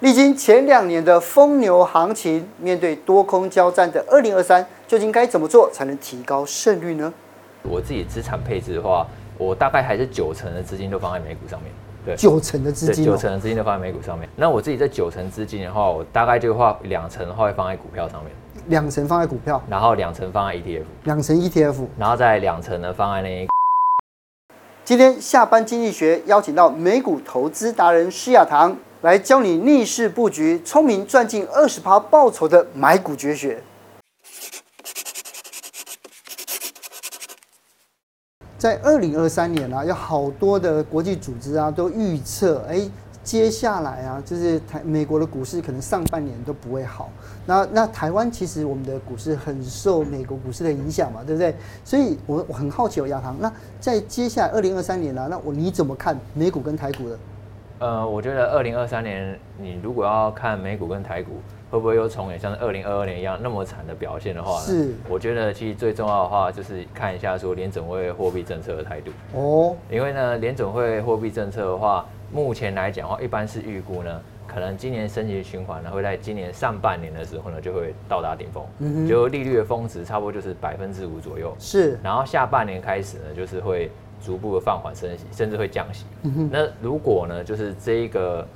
历经前两年的疯牛行情，面对多空交战的二零二三，究竟该怎么做才能提高胜率呢？我自己资产配置的话，我大概还是九成的资金都放在美股上面。对，九成的资金，九成的资金都放在美股上面。那我自己这九成资金的话，我大概就话两成的话会放在股票上面。两成放在股票，然后两成放在 ETF。两成 ETF，然后再两成呢放在那。今天下班经济学邀请到美股投资达人施雅棠来教你逆势布局，聪明赚进二十趴报酬的买股绝学。在二零二三年啊，有好多的国际组织啊都预测，哎。接下来啊，就是台美国的股市可能上半年都不会好。那那台湾其实我们的股市很受美国股市的影响嘛，对不对？所以我我很好奇，雅棠，那在接下来二零二三年呢、那我你怎么看美股跟台股的？呃，我觉得二零二三年你如果要看美股跟台股会不会又重演像二零二二年一样那么惨的表现的话呢，是。我觉得其实最重要的话就是看一下说联准会货币政策的态度。哦。因为呢，联准会货币政策的话。目前来讲的话，一般是预估呢，可能今年升级循环呢，会在今年上半年的时候呢，就会到达顶峰，嗯，就利率的峰值差不多就是百分之五左右，是。然后下半年开始呢，就是会逐步的放缓升息，甚至会降息。嗯。那如果呢，就是这一个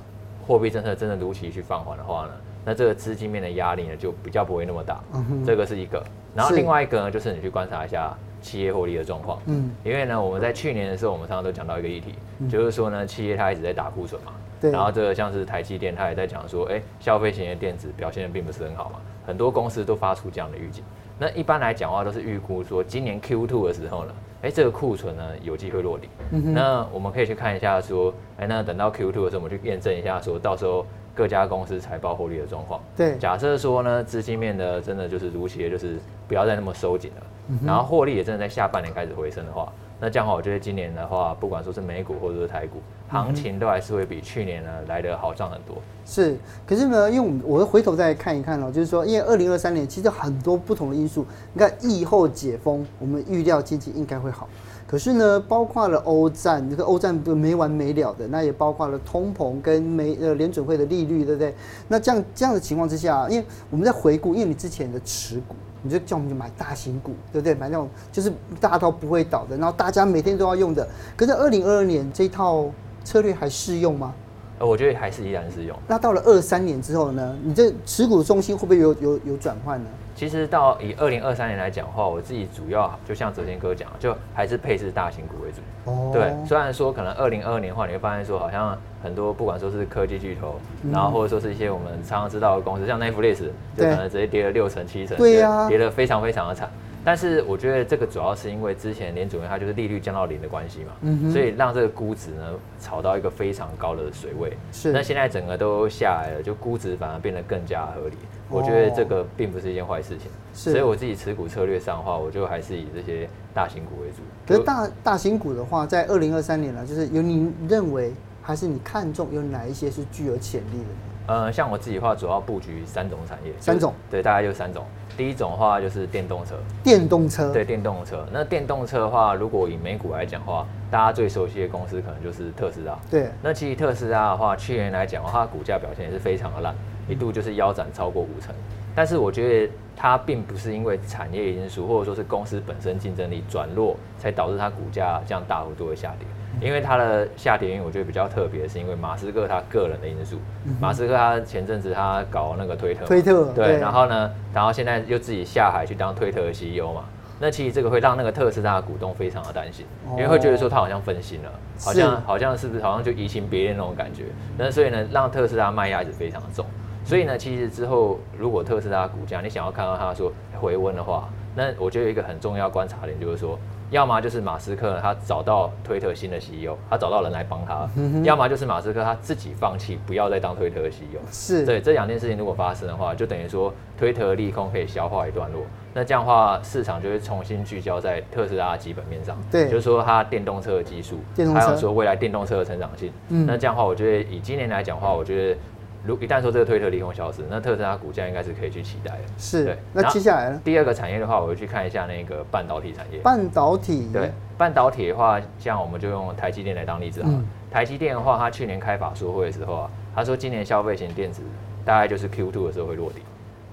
货币政策真的如期去放缓的话呢，那这个资金面的压力呢，就比较不会那么大。嗯。这个是一个。然后另外一个呢，就是你去观察一下。企业获利的状况，嗯，因为呢，我们在去年的时候，我们常常都讲到一个议题，嗯、就是说呢，企业它一直在打库存嘛，对，然后这个像是台积电，它也在讲说，哎、欸，消费型的电子表现的并不是很好嘛，很多公司都发出这样的预警。那一般来讲的话，都是预估说今年 Q2 的时候呢，哎、欸，这个库存呢有机会落底。嗯哼，那我们可以去看一下说，哎、欸，那等到 Q2 的时候，我们去验证一下说，到时候各家公司财报获利的状况。对，假设说呢，资金面的真的就是如期的，就是不要再那么收紧了。然后获利也真的在下半年开始回升的话，那这样的话，我觉得今年的话，不管说是美股或者是台股，行情都还是会比去年呢来得好涨很多。是，可是呢，因为我们回头再看一看哦，就是说，因为二零二三年其实很多不同的因素，你看疫后解封，我们预料经济应该会好。可是呢，包括了欧战，这个欧战不没完没了的，那也包括了通膨跟美呃联准会的利率，对不对？那这样这样的情况之下，因为我们在回顾，因为你之前的持股。你就叫我们就买大型股，对不对？买那种就是大到不会倒的，然后大家每天都要用的。可是二零二二年这一套策略还适用吗？呃，我觉得还是依然适用。那到了二三年之后呢？你这持股的重心会不会有有有转换呢？其实到以二零二三年来讲的话，我自己主要就像哲贤哥讲，就还是配置大型股为主。哦。对，虽然说可能二零二二年的话，你会发现说好像很多不管说是科技巨头，嗯、然后或者说是一些我们常常知道的公司，像 Netflix，就可能直接跌了六成七成，对呀、啊，跌得非常非常的惨。但是我觉得这个主要是因为之前联储会它就是利率降到零的关系嘛，嗯，所以让这个估值呢炒到一个非常高的水位。是。那现在整个都下来了，就估值反而变得更加合理。我觉得这个并不是一件坏事情。是。所以我自己持股策略上的话，我就还是以这些大型股为主。可是大大型股的话，在二零二三年呢，就是有你认为还是你看中有哪一些是具有潜力的？呃，像我自己的话，主要布局三种产业。三种。对，大概就三种。第一种的话就是电动车，电动车，对，电动车。那电动车的话，如果以美股来讲的话，大家最熟悉的公司可能就是特斯拉。对，那其实特斯拉的话，去年来讲的话，它股价表现也是非常的烂，一度就是腰斩超过五成。但是我觉得它并不是因为产业因素，或者说是公司本身竞争力转弱，才导致它股价这样大幅度的下跌。因为它的下跌我觉得比较特别，是因为马斯克他个人的因素。马斯克他前阵子他搞那个推特，推特对，然后呢，然后现在又自己下海去当推特的 CEO 嘛。那其实这个会让那个特斯拉的股东非常的担心，因为会觉得说他好像分心了，好像好像是不是好像就移情别恋那种感觉。那所以呢，让特斯拉卖压一直非常的重。所以呢，其实之后如果特斯拉股价你想要看到它说回温的话，那我觉得有一个很重要观察点就是说。要么就是马斯克他找到推特新的 CEO，他找到人来帮他；要么就是马斯克他自己放弃，不要再当推特的 CEO。是对这两件事情如果发生的话，就等于说推特利空可以消化一段落，那这样的话市场就会重新聚焦在特斯拉的基本面上。对，就是说它电动车的技术，还有说未来电动车的成长性。嗯，那这样的话，我觉得以今年来讲的话，我觉得。如一旦说这个推特利空消失，那特斯拉股价应该是可以去期待的。是，对。那接下来呢？第二个产业的话，我会去看一下那个半导体产业。半导体。对，半导体的话，像我们就用台积电来当例子啊。嗯台积电的话，它去年开法说会的时候啊，他说今年消费型电子大概就是 Q2 的时候会落地。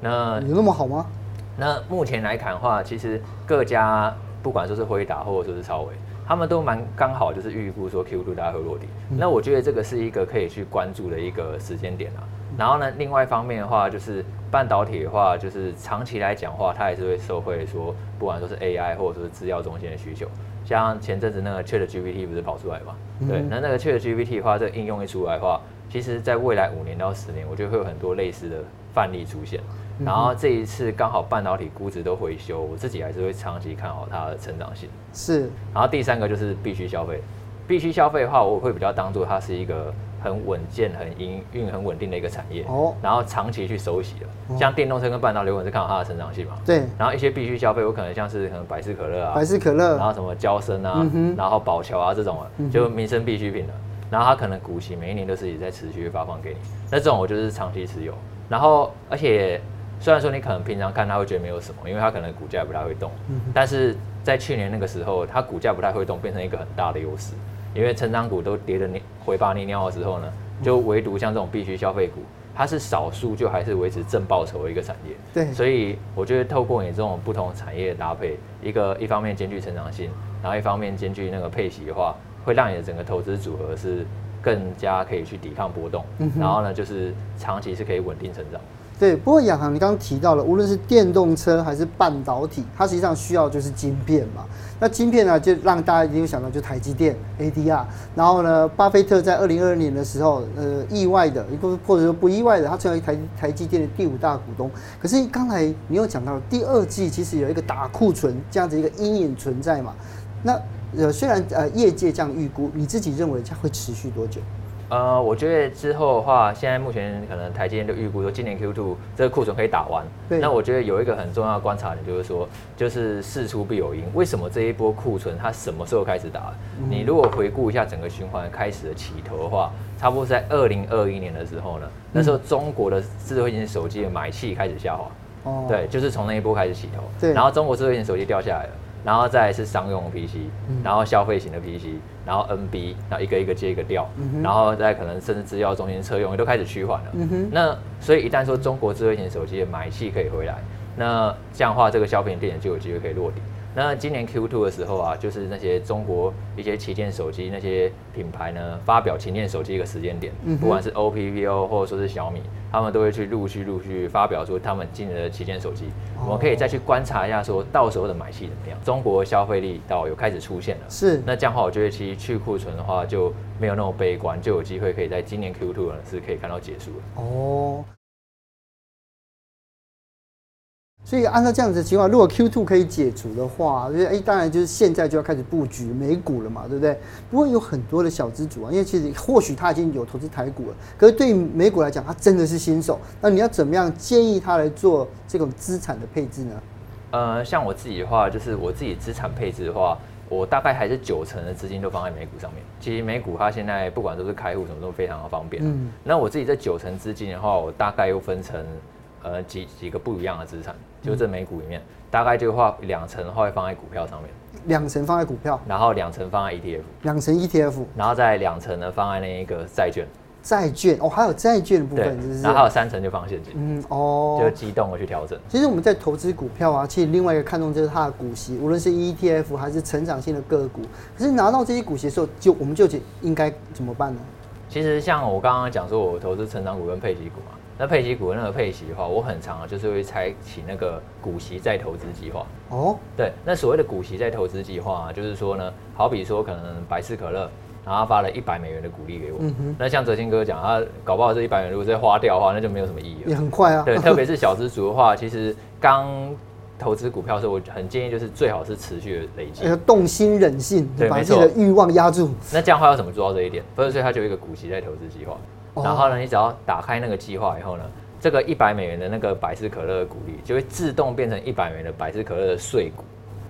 那有那么好吗？那目前来看的话，其实各家不管说是辉达或者说是超微，他们都蛮刚好就是预估说 Q2 大概会落地。嗯、那我觉得这个是一个可以去关注的一个时间点啊。然后呢，另外一方面的话，就是半导体的话，就是长期来讲的话，它也是会受惠说，不管说是 AI 或者说是资料中心的需求。像前阵子那个 ChatGPT 不是跑出来嘛？嗯、对，那那个 ChatGPT 的话，这个应用一出来的话，其实在未来五年到十年，我觉得会有很多类似的范例出现。然后这一次刚好半导体估值都回修，我自己还是会长期看好它的成长性。是。然后第三个就是必须消费，必须消费的话，我会比较当做它是一个。很稳健、很营运、很稳定的一个产业，哦，然后长期去收息的。像电动车跟半导体，我是看好它的成长性嘛。对。然后一些必须消费，我可能像是可能百事可乐啊，百事可乐，然后什么娇生啊，然后宝乔啊这种啊，就民生必需品的。然后它可能股息每一年都是也在持续发放给你，那这种我就是长期持有。然后而且虽然说你可能平常看它会觉得没有什么，因为它可能股价不太会动，但是在去年那个时候，它股价不太会动，变成一个很大的优势。因为成长股都跌得你灰爸腻尿的时候呢，就唯独像这种必须消费股，它是少数就还是维持正报酬的一个产业。对，所以我觉得透过你这种不同产业的搭配，一个一方面兼具成长性，然后一方面兼具那个配息的话，会让你的整个投资组合是更加可以去抵抗波动，然后呢，就是长期是可以稳定成长。对，不过雅航，你刚刚提到了，无论是电动车还是半导体，它实际上需要就是晶片嘛。那晶片呢，就让大家一定想到就台积电 ADR。然后呢，巴菲特在二零二二年的时候，呃，意外的，或者说不意外的，他成为台台积电的第五大股东。可是刚才你有讲到，第二季其实有一个打库存这样子一个阴影存在嘛。那呃，虽然呃业界这样预估，你自己认为它会持续多久？呃，我觉得之后的话，现在目前可能台积电都预估说，今年 Q2 这个库存可以打完。对。那我觉得有一个很重要的观察点，就是说，就是事出必有因。为什么这一波库存它什么时候开始打？嗯、你如果回顾一下整个循环开始的起头的话，差不多在二零二一年的时候呢，那时候中国的智慧型手机的买气开始下滑。哦。对，就是从那一波开始起头。对。然后中国智慧型手机掉下来了。然后再来是商用 PC，然后消费型的 PC，然后 NB，然后一个一个接一个掉，然后再可能甚至资料中心车用也都开始趋缓了。那所以一旦说中国智慧型手机的买气可以回来，那这样的话这个消费型电子就有机会可以落底。那今年 Q2 的时候啊，就是那些中国一些旗舰手机那些品牌呢，发表旗舰手机一个时间点，不管是 OPPO 或者说是小米，他们都会去陆续陆续发表说他们今年的旗舰手机，我们可以再去观察一下，说到时候的买气怎么样。中国消费力到有开始出现了，是。那这样的话，我觉得其实去库存的话就没有那么悲观，就有机会可以在今年 Q2 呢是可以看到结束的。哦。所以按照这样子的情况，如果 Q2 可以解除的话，就是哎，当然就是现在就要开始布局美股了嘛，对不对？不过有很多的小资主啊，因为其实或许他已经有投资台股了，可是对于美股来讲，他真的是新手。那你要怎么样建议他来做这种资产的配置呢？呃，像我自己的话，就是我自己资产配置的话，我大概还是九成的资金都放在美股上面。其实美股它现在不管都是开户什么都非常的方便。嗯。那我自己这九成资金的话，我大概又分成。呃，几几个不一样的资产，就这美股里面，嗯、大概就话两成的话会放在股票上面，两成放在股票，然后两成放在 ETF，两成 ETF，然后再两成呢放在那一个债券，债券哦，还有债券的部分，对，然后还有三成就放现金，嗯哦，就机动的去调整。其实我们在投资股票啊，其实另外一个看重就是它的股息，无论是 ETF 还是成长性的个股，可是拿到这些股息的时候，就我们究竟应该怎么办呢？其实像我刚刚讲说，我投资成长股跟配息股嘛。那配息股的那个配息的话，我很常就是会采取那个股息再投资计划。哦，对，那所谓的股息再投资计划啊，就是说呢，好比说可能百事可乐，然后他发了一百美元的股利给我，嗯、哼那像哲青哥讲，他搞不好这一百元如果再花掉的话，那就没有什么意义了。也很快啊。对，特别是小资族的话，其实刚投资股票的时候，我很建议就是最好是持续的累积，要动心忍性，对，把自己的欲望压住。那这样的话要怎么做到这一点？所以他就有一个股息再投资计划。然后呢，你只要打开那个计划以后呢，这个一百美元的那个百事可乐的股利就会自动变成一百元的百事可乐的税股，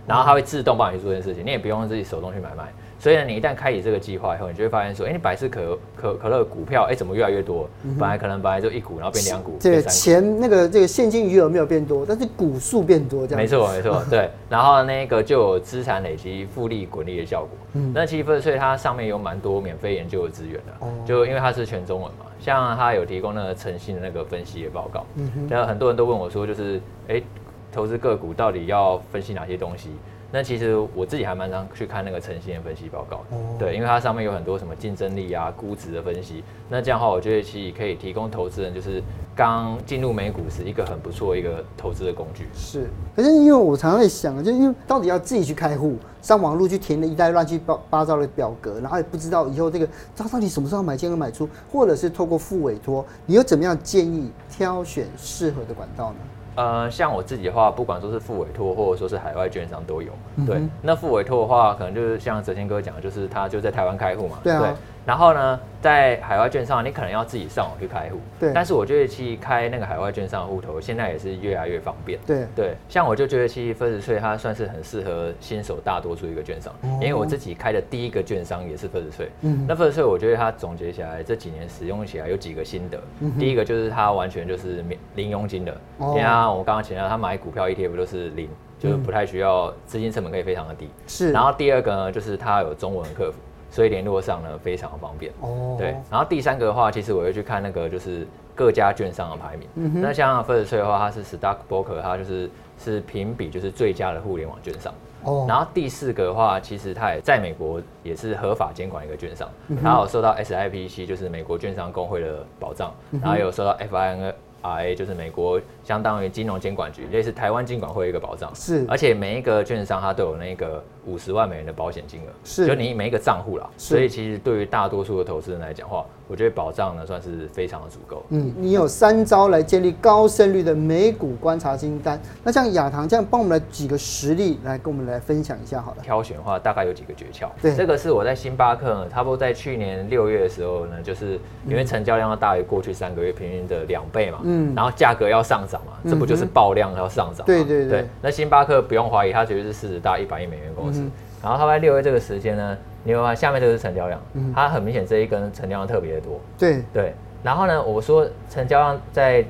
然后它会自动帮你去做这件事情，你也不用自己手动去买卖。所以呢，你一旦开启这个计划以后，你就会发现说，哎、欸，你百事可可可乐股票，哎、欸，怎么越来越多？嗯、本来可能本来就一股，然后变两股，这个钱那个这个现金余额没有变多，但是股数变多，这样。没错没错，对。然后那个就有资产累积复利滚利的效果。嗯。那其实分时税它上面有蛮多免费研究的资源的，哦、就因为它是全中文嘛，像它有提供那个诚信的那个分析的报告。嗯哼。然后很多人都问我说，就是哎、欸，投资个股到底要分析哪些东西？那其实我自己还蛮常去看那个诚信的分析报告，对，因为它上面有很多什么竞争力啊、估值的分析。那这样的话，我觉得其实可以提供投资人，就是刚进入美股时一个很不错一个投资的工具。是，可是因为我常常在想，就因为到底要自己去开户，上网路去填了一袋乱七八糟的表格，然后也不知道以后这个他到底什么时候买进和买出，或者是透过副委托，你又怎么样建议挑选适合的管道呢？呃，像我自己的话，不管说是付委托或者说是海外券商都有。对，那付委托的话，可能就是像哲青哥讲的，就是他就在台湾开户嘛。对啊。对然后呢，在海外券商，你可能要自己上网去开户。对。但是我觉得其实开那个海外券商户头，现在也是越来越方便。对对。像我就觉得其实 First Trade 它算是很适合新手大多数一个券商，哦、因为我自己开的第一个券商也是 First Trade。嗯。那 First Trade 我觉得它总结起来这几年使用起来有几个心得。嗯、第一个就是它完全就是免零佣金的，哦、因为它我刚刚提到它买股票 ETF 都是零，就是不太需要资金成本可以非常的低。是。然后第二个呢，就是它有中文客服。所以联络上呢非常方便哦。对，然后第三个的话，其实我会去看那个就是各家券商的排名。嗯、那像 First Trade 的话，它是 Stockbroker，它就是是评比就是最佳的互联网券商。哦。然后第四个的话，其实它也在美国也是合法监管一个券商，然后有受到 SIPC 就是美国券商工会的保障，嗯、然后有受到 FINRA 就是美国相当于金融监管局，类似台湾金管会一个保障。是。而且每一个券商它都有那个。五十万美元的保险金额，是就你每一个账户啦，所以其实对于大多数的投资人来讲话，我觉得保障呢算是非常的足够。嗯，你有三招来建立高胜率的美股观察清单，那像亚棠这样帮我们来几个实例来跟我们来分享一下好了。挑选的话大概有几个诀窍，对，这个是我在星巴克呢，差不多在去年六月的时候呢，就是因为成交量要大于过去三个月平均的两倍嘛，嗯，然后价格要上涨嘛，这不就是爆量要上涨？对对对，那星巴克不用怀疑，它绝对是市值大一百亿美元公司。嗯然后它在六月这个时间呢，你会发现下面这个是成交量，嗯、它很明显这一根成交量特别的多。对对。然后呢，我说成交量在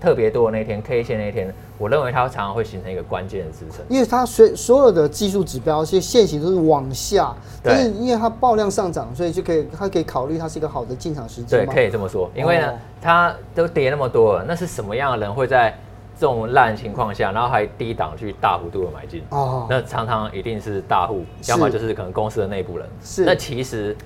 特别多的那天，K 线那一天，我认为它常常会形成一个关键的支撑。因为它所所有的技术指标，其实线型都是往下，对但是因为它爆量上涨，所以就可以它可以考虑它是一个好的进场时机。对，可以这么说。因为呢，哦、它都跌那么多了，那是什么样的人会在？这种烂情况下，然后还低档去大幅度的买进，哦，那常常一定是大户，要么就是可能公司的内部人。是，那其实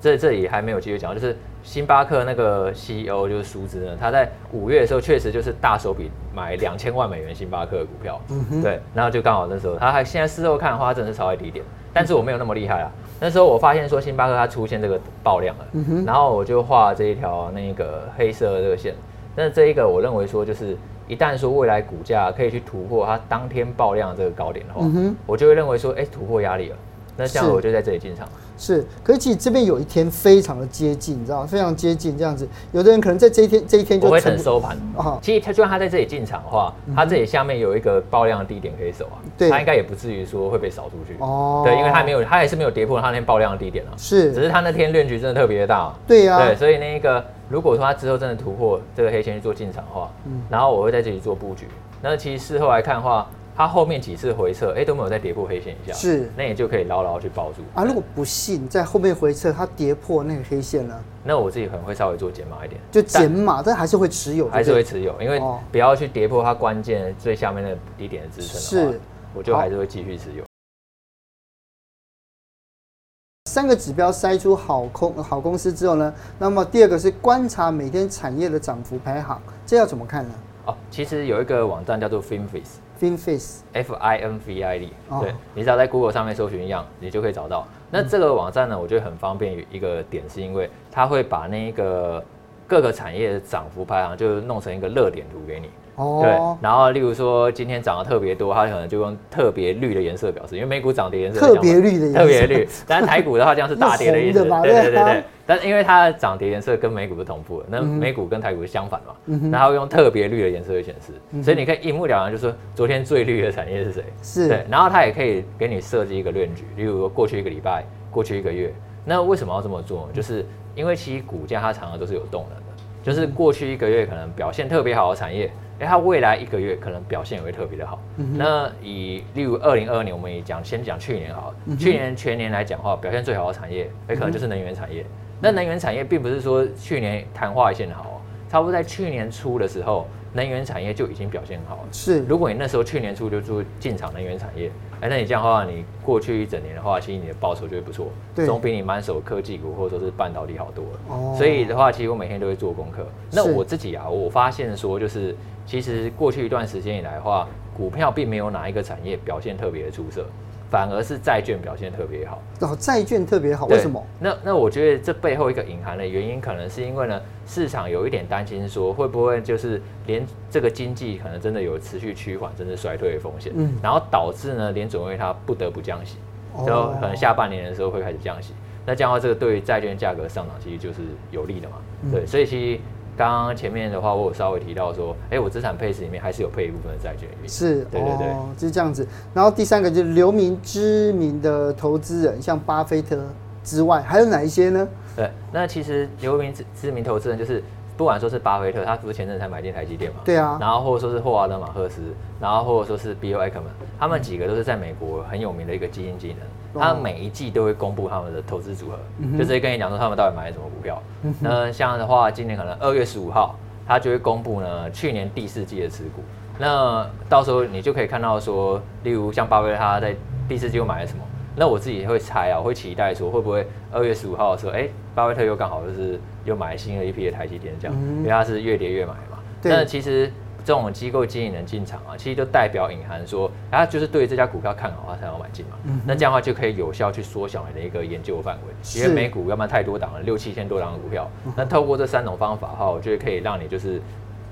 这这里还没有继续讲，就是星巴克那个 CEO 就是舒兹呢，他在五月的时候确实就是大手笔买两千万美元星巴克的股票，对，然后就刚好那时候他还现在事后看的话，真的是超在低点，但是我没有那么厉害啊。那时候我发现说星巴克它出现这个爆量了，嗯，然后我就画这一条那个黑色的这个线，那这一个我认为说就是。一旦说未来股价可以去突破它当天爆量的这个高点的话，嗯、我就会认为说，哎、欸，突破压力了，那这样我就在这里进场。是，可是其实这边有一天非常的接近，你知道吗？非常接近这样子，有的人可能在这一天这一天就会等收盘。哦、其实他就算他在这里进场的话，他这里下面有一个爆量的低点可以守啊，他应该也不至于说会被扫出去。哦，对，因为他没有，他也是没有跌破他那天爆量的低点啊。是，只是他那天量局真的特别的大。对呀、啊。对，所以那个如果说他之后真的突破这个黑线去做进场的话，嗯，然后我会在这里做布局。那其实事后来看的话。它后面几次回撤，哎、欸，都没有再跌破黑线以下，是，那你就可以牢牢去抱住啊。如果不信在后面回撤，它跌破那个黑线了，那我自己可能会稍微做减码一点，就减码，但，但还是会持有，还是会持有，因为不要去跌破它关键最下面的低点的支撑，是，我就还是会继续持有。三个指标筛出好空好公司之后呢，那么第二个是观察每天产业的涨幅排行，这要怎么看呢？哦，其实有一个网站叫做 Finviz。Finviz，F I N V I D，对，你只要在 Google 上面搜寻一样，你就可以找到。那这个网站呢，我觉得很方便。一个点是因为它会把那个各个产业的涨幅排行，就弄成一个热点图给你。哦，对，然后例如说今天涨得特别多，它可能就用特别绿的颜色表示，因为美股涨跌颜色特别绿的颜色，特别绿。但是台股的话，这样是大跌的意思。对对对对。但是因为它的涨跌颜色跟美股是同步的，那美股跟台股是相反嘛，嗯、然后用特别绿的颜色去显示，嗯、所以你可以一目了然，就说昨天最绿的产业是谁？是。对，然后它也可以给你设计一个论据，例如说过去一个礼拜。过去一个月。那为什么要这么做？就是因为其实股价它常常都是有动能的，就是过去一个月可能表现特别好的产业，哎，它未来一个月可能表现也会特别的好。嗯、那以例如二零二二年，我们也讲先讲去年好了，嗯、去年全年来讲的话，表现最好的产业，哎，可能就是能源产业。嗯、那能源产业并不是说去年昙花一现好，差不多在去年初的时候。能源产业就已经表现好了。是，如果你那时候去年初就做进场能源产业，哎，那你这样的话，你过去一整年的话，其实你的报酬就会不错，对，总比你满手科技股或者说是半导体好多了。哦。所以的话，其实我每天都会做功课。那我自己啊，我发现说，就是其实过去一段时间以来的话，股票并没有哪一个产业表现特别的出色。反而是债券表现特别好。哦，债券特别好，为什么？那那我觉得这背后一个隐含的原因，可能是因为呢，市场有一点担心说，会不会就是连这个经济可能真的有持续趋缓甚至衰退的风险，嗯，然后导致呢，联准会它不得不降息，就可能下半年的时候会开始降息，那这样的话，这个对于债券价格上涨其实就是有利的嘛，对，所以其实。刚刚前面的话，我有稍微提到说，哎，我资产配置里面还是有配一部分的债券。是，对对对，哦，就是这样子。然后第三个就是留名知名的投资人，像巴菲特之外，还有哪一些呢？对，那其实留名知知名投资人就是。不管说是巴菲特，他不是前阵才买进台积电嘛？对啊。然后或者说是霍华德马赫斯，然后或者说是 Bill Ackman，他们几个都是在美国很有名的一个基金经理他们每一季都会公布他们的投资组合，就直接跟你讲说他们到底买了什么股票。那像的话，今年可能二月十五号，他就会公布呢去年第四季的持股。那到时候你就可以看到说，例如像巴菲特他在第四季又买了什么。那我自己也会猜啊，我会期待说会不会二月十五号的时候，哎、欸，巴菲特又刚好就是又买新的一批的台积电这样，嗯、因为它是越跌越买嘛。对那其实这种机构经理人进场啊，其实就代表隐含说，他就是对这家股票看好，他才要买进嘛。嗯、那这样的话就可以有效去缩小你的一个研究范围，因为美股要不然太多档了，六七千多档的股票。那透过这三种方法的话，我觉得可以让你就是。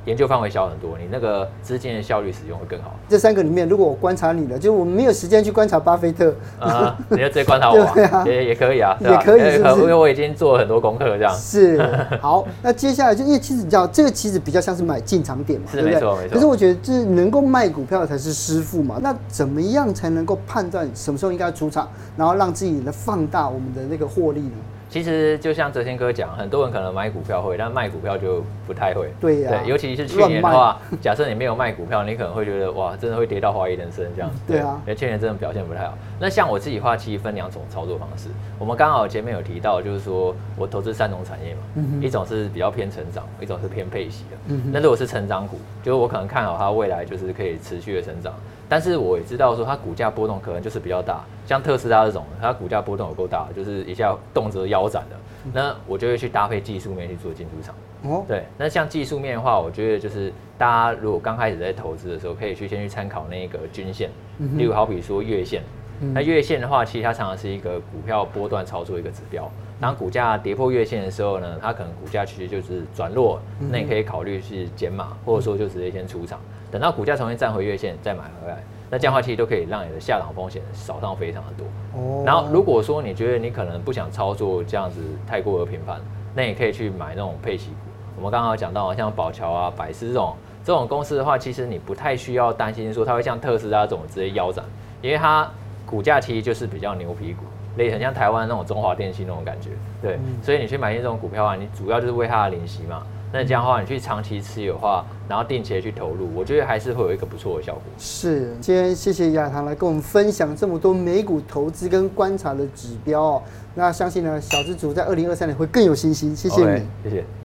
研究范围小很多，你那个资金的效率使用会更好。这三个里面，如果我观察你的，就我们没有时间去观察巴菲特，啊，你就直接观察我，啊，也也可以啊，也可以是不是，因为我已经做了很多功课了，这样。是，好，那接下来就因为其实你知道，这个其实比较像是买进场点嘛，是没错没错。可是我觉得，就是能够卖股票才是师傅嘛。那怎么样才能够判断什么时候应该出场，然后让自己能放大我们的那个获利呢？其实就像哲先哥讲，很多人可能买股票会，但卖股票就不太会。对呀、啊。对，尤其是去年的话，假设你没有卖股票，你可能会觉得哇，真的会跌到怀疑人生这样。子，对啊。因为去年真的表现不太好。那像我自己的话，其实分两种操作方式。我们刚好前面有提到，就是说我投资三种产业嘛，嗯、一种是比较偏成长，一种是偏配息的。那如果是成长股，就是我可能看好它未来就是可以持续的成长。但是我也知道说它股价波动可能就是比较大，像特斯拉这种，它股价波动有够大，就是一下动辄腰斩的，那我就会去搭配技术面去做进出场。哦，对，那像技术面的话，我觉得就是大家如果刚开始在投资的时候，可以去先去参考那个均线，例如好比说月线，那月线的话，其实它常常是一个股票波段操作一个指标。当股价跌破月线的时候呢，它可能股价其实就是转弱，那你可以考虑是减码，或者说就直接先出场。等到股价重新站回月线再买回来，那这样的话其实都可以让你的下档风险少上非常的多。哦。然后如果说你觉得你可能不想操作这样子太过的频繁，那你可以去买那种配息股。我们刚刚讲到像宝桥啊、百思这种这种公司的话，其实你不太需要担心说它会像特斯拉这种直接腰斩，因为它股价其实就是比较牛皮股，类很像台湾那种中华电信那种感觉。对。所以你去买进这种股票啊，你主要就是为它的利息嘛。那这样的话，你去长期持有的话，然后定期的去投入，我觉得还是会有一个不错的效果。是，今天谢谢亚堂来跟我们分享这么多美股投资跟观察的指标哦。那相信呢，小资主在二零二三年会更有信心。谢谢你，okay, 谢谢。